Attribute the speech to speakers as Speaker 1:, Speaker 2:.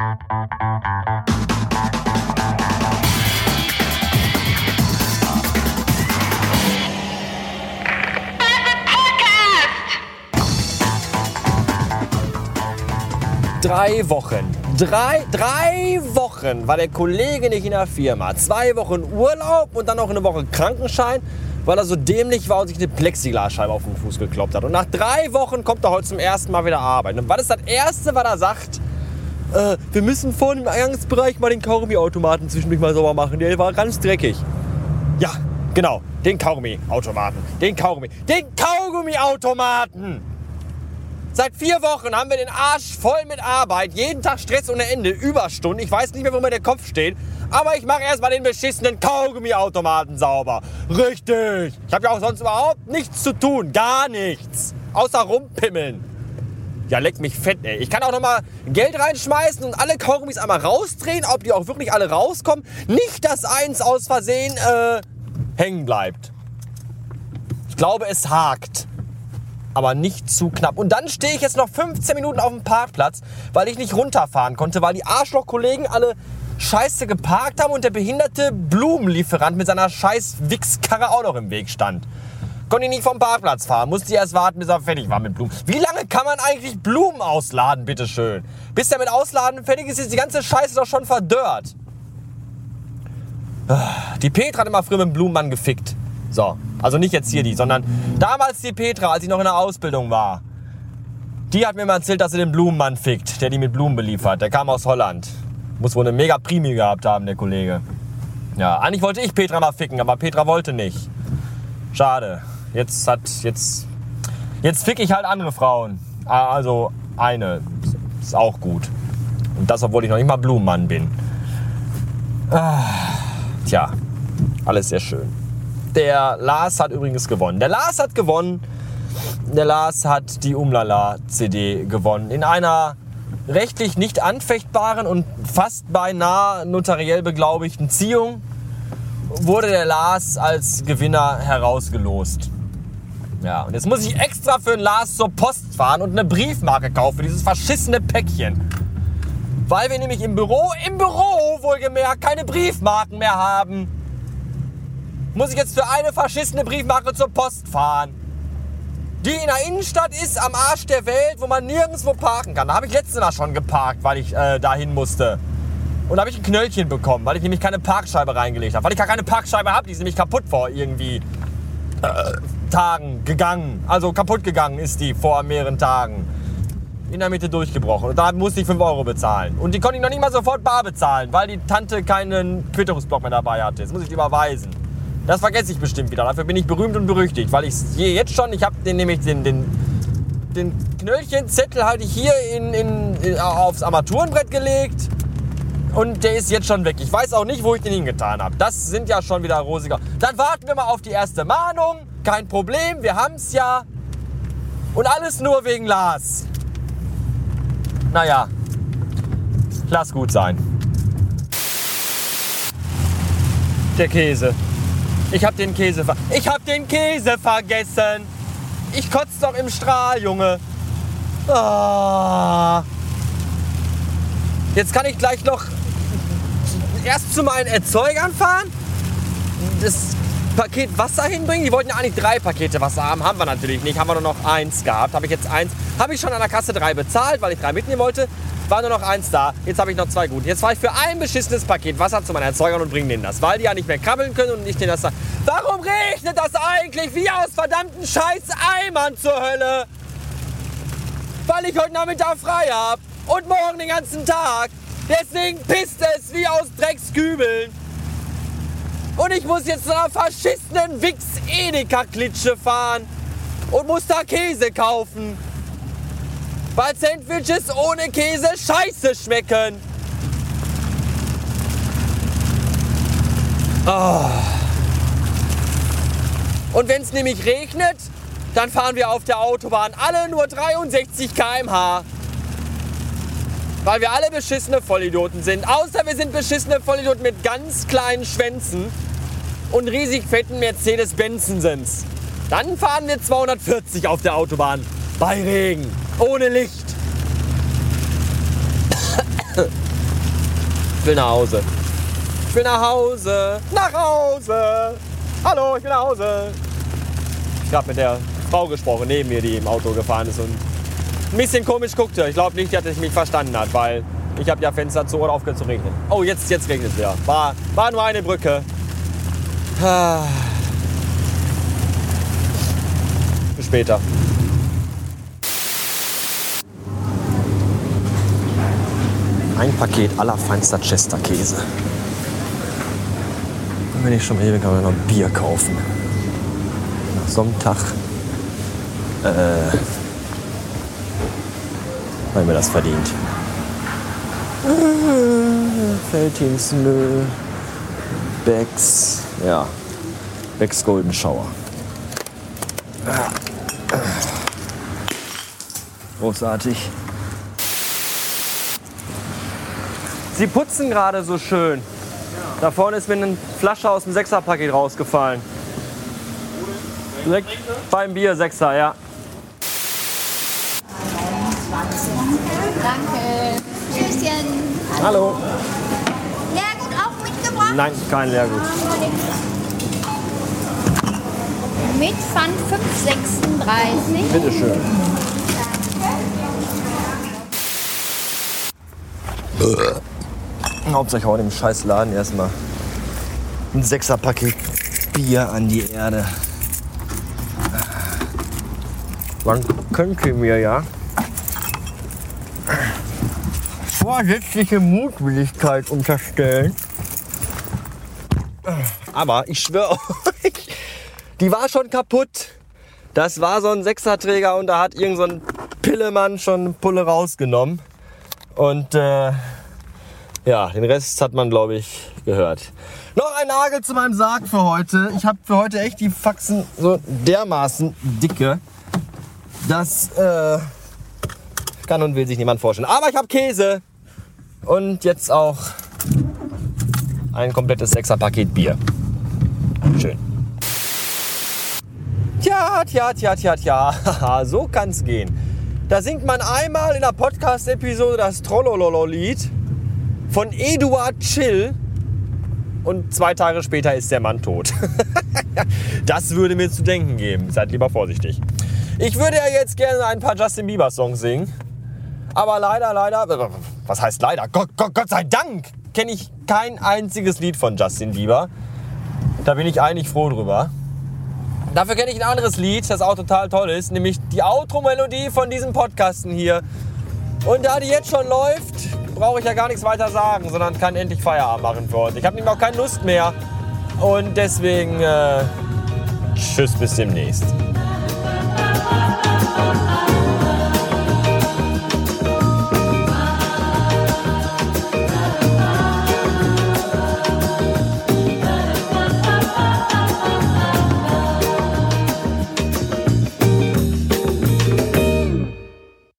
Speaker 1: Drei Wochen. Drei, drei Wochen war der Kollege nicht in der Firma. Zwei Wochen Urlaub und dann noch eine Woche Krankenschein, weil er so dämlich war und sich eine Plexiglasscheibe auf den Fuß gekloppt hat. Und nach drei Wochen kommt er heute zum ersten Mal wieder arbeiten. Und was ist das Erste, was er sagt? Äh, wir müssen vorne im Eingangsbereich mal den Kaugummiautomaten zwischendurch mal sauber machen. Der war ganz dreckig. Ja, genau. Den Kaugummiautomaten. Den Kaugummi. Den Kaugummiautomaten! Seit vier Wochen haben wir den Arsch voll mit Arbeit, jeden Tag Stress ohne Ende, Überstunden. Ich weiß nicht mehr, wo mir der Kopf steht, aber ich mache erstmal den beschissenen Kaugummiautomaten sauber. Richtig. Ich habe ja auch sonst überhaupt nichts zu tun, gar nichts. Außer rumpimmeln. Ja, leck mich fett, ey. Ich kann auch noch mal Geld reinschmeißen und alle Kaugummis einmal rausdrehen, ob die auch wirklich alle rauskommen. Nicht, dass eins aus Versehen äh, hängen bleibt. Ich glaube, es hakt aber nicht zu knapp. Und dann stehe ich jetzt noch 15 Minuten auf dem Parkplatz, weil ich nicht runterfahren konnte, weil die Arschloch-Kollegen alle scheiße geparkt haben und der behinderte Blumenlieferant mit seiner scheiß Wichskarre auch noch im Weg stand. Konnte ich nicht vom Parkplatz fahren, musste erst warten, bis er fertig war mit Blumen. Wie lange kann man eigentlich Blumen ausladen, bitteschön? Bis der mit Ausladen fertig ist, ist die ganze Scheiße doch schon verdörrt. Die Petra hat immer früher mit dem Blumenmann gefickt. So, also nicht jetzt hier die, sondern damals die Petra, als ich noch in der Ausbildung war. Die hat mir mal erzählt, dass sie den Blumenmann fickt, der die mit Blumen beliefert. Der kam aus Holland. Muss wohl eine mega Primi gehabt haben, der Kollege. Ja, eigentlich wollte ich Petra mal ficken, aber Petra wollte nicht. Schade. Jetzt hat, jetzt, jetzt fick ich halt andere Frauen. Also eine. Ist auch gut. Und das, obwohl ich noch nicht mal Blumenmann bin. Ah, tja, alles sehr schön. Der Lars hat übrigens gewonnen. Der Lars hat gewonnen. Der Lars hat die Umlala-CD gewonnen. In einer rechtlich nicht anfechtbaren und fast beinahe notariell beglaubigten Ziehung wurde der Lars als Gewinner herausgelost. Ja, und jetzt muss ich extra für den Lars zur Post fahren und eine Briefmarke kaufen für dieses verschissene Päckchen. Weil wir nämlich im Büro, im Büro wohlgemerkt, keine Briefmarken mehr haben muss ich jetzt für eine verschissene Briefmarke zur Post fahren. Die in der Innenstadt ist, am Arsch der Welt, wo man nirgendwo parken kann. Da habe ich letztes Mal schon geparkt, weil ich äh, dahin musste. Und da habe ich ein Knöllchen bekommen, weil ich nämlich keine Parkscheibe reingelegt habe. Weil ich gar keine Parkscheibe habe, die ist nämlich kaputt vor irgendwie äh, Tagen gegangen. Also kaputt gegangen ist die vor mehreren Tagen. In der Mitte durchgebrochen. Und da musste ich 5 Euro bezahlen. Und die konnte ich noch nicht mal sofort bar bezahlen, weil die Tante keinen Quitterungsblock mehr dabei hatte. Jetzt muss ich überweisen. Das vergesse ich bestimmt wieder. Dafür bin ich berühmt und berüchtigt, weil ich jetzt schon, ich habe den nämlich den, den, den Knöllchenzettel halte ich hier in, in, in, aufs Armaturenbrett gelegt und der ist jetzt schon weg. Ich weiß auch nicht, wo ich den hingetan habe. Das sind ja schon wieder rosiger. Dann warten wir mal auf die erste Mahnung. Kein Problem, wir haben es ja. Und alles nur wegen Lars. Naja, lass gut sein. Der Käse. Ich hab den Käse ver Ich hab den Käse vergessen. Ich kotze doch im Strahl, Junge. Oh. Jetzt kann ich gleich noch erst zu meinen Erzeugern fahren, das Paket Wasser hinbringen. Die wollten ja eigentlich drei Pakete Wasser haben, haben wir natürlich nicht. Haben wir nur noch eins gehabt. Habe ich jetzt eins. Habe ich schon an der Kasse drei bezahlt, weil ich drei mitnehmen wollte war nur noch eins da. Jetzt habe ich noch zwei gut. Jetzt fahre ich für ein beschissenes Paket Wasser zu meinen Erzeugern und bringe denen das, weil die ja nicht mehr krabbeln können und nicht denen das sagen. Warum regnet das eigentlich wie aus verdammten scheiß Eimern zur Hölle? Weil ich heute Nachmittag frei habe und morgen den ganzen Tag. Deswegen pisst es wie aus Dreckskübeln. Und ich muss jetzt zu einer verschissenen Wix-Edeka-Klitsche fahren und muss da Käse kaufen weil Sandwiches ohne Käse scheiße schmecken. Oh. Und wenn es nämlich regnet, dann fahren wir auf der Autobahn alle nur 63 km/h. Weil wir alle beschissene Vollidioten sind. Außer wir sind beschissene Vollidioten mit ganz kleinen Schwänzen und riesig fetten Mercedes-Benzensens. Dann fahren wir 240 auf der Autobahn. Bei Regen ohne Licht. Ich will nach Hause. Ich will nach Hause. Nach Hause. Hallo, ich will nach Hause. Ich habe mit der Frau gesprochen, neben mir, die im Auto gefahren ist und ein bisschen komisch guckte. Ich glaube nicht, dass sie mich verstanden hat, weil ich habe ja Fenster zu oder aufgehört zu regnen. Oh, jetzt, jetzt regnet es wieder. War, war nur eine Brücke. Bis später. Ein Paket allerfeinster Chester-Käse. Dann bin ich schon ewig aber noch Bier kaufen. Nach so einem Tag. Äh, weil mir das verdient. Feltins, nö. Becks, ja. Becks Golden Shower. Großartig. Sie putzen gerade so schön. Da vorne ist mir eine Flasche aus dem Sechserpaket rausgefallen. Beim Bier, Sechser, ja.
Speaker 2: Danke. Tschüsschen.
Speaker 1: Hallo.
Speaker 2: Leergut auch mitgebracht?
Speaker 1: Nein, kein Leergut.
Speaker 2: Mit Pfand 5,36.
Speaker 1: Bitteschön. Hauptsache heute im scheiß Laden erstmal ein Sechserpaket Bier an die Erde. Man könnte mir ja vorsätzliche Mutwilligkeit unterstellen. Aber ich schwöre euch, die war schon kaputt. Das war so ein Sechserträger und da hat irgend so ein Pillemann schon eine Pulle rausgenommen. Und äh, ja, den Rest hat man, glaube ich, gehört. Noch ein Nagel zu meinem Sarg für heute. Ich habe für heute echt die Faxen so dermaßen dicke, dass äh, kann und will sich niemand vorstellen. Aber ich habe Käse und jetzt auch ein komplettes Sechserpaket Bier. Schön. Tja, tja, tja, tja, tja. So kann's gehen. Da singt man einmal in der Podcast-Episode das Trollololo-Lied von Eduard Chill und zwei Tage später ist der Mann tot. das würde mir zu denken geben. Seid lieber vorsichtig. Ich würde ja jetzt gerne ein paar Justin Bieber-Songs singen. Aber leider, leider, was heißt leider? Gott, Gott, Gott sei Dank kenne ich kein einziges Lied von Justin Bieber. Da bin ich eigentlich froh drüber. Dafür kenne ich ein anderes Lied, das auch total toll ist, nämlich die Outro-Melodie von diesem Podcasten hier. Und da die jetzt schon läuft, brauche ich ja gar nichts weiter sagen, sondern kann endlich Feierabend machen für heute. Ich habe nämlich auch keine Lust mehr. Und deswegen, äh, tschüss, bis demnächst.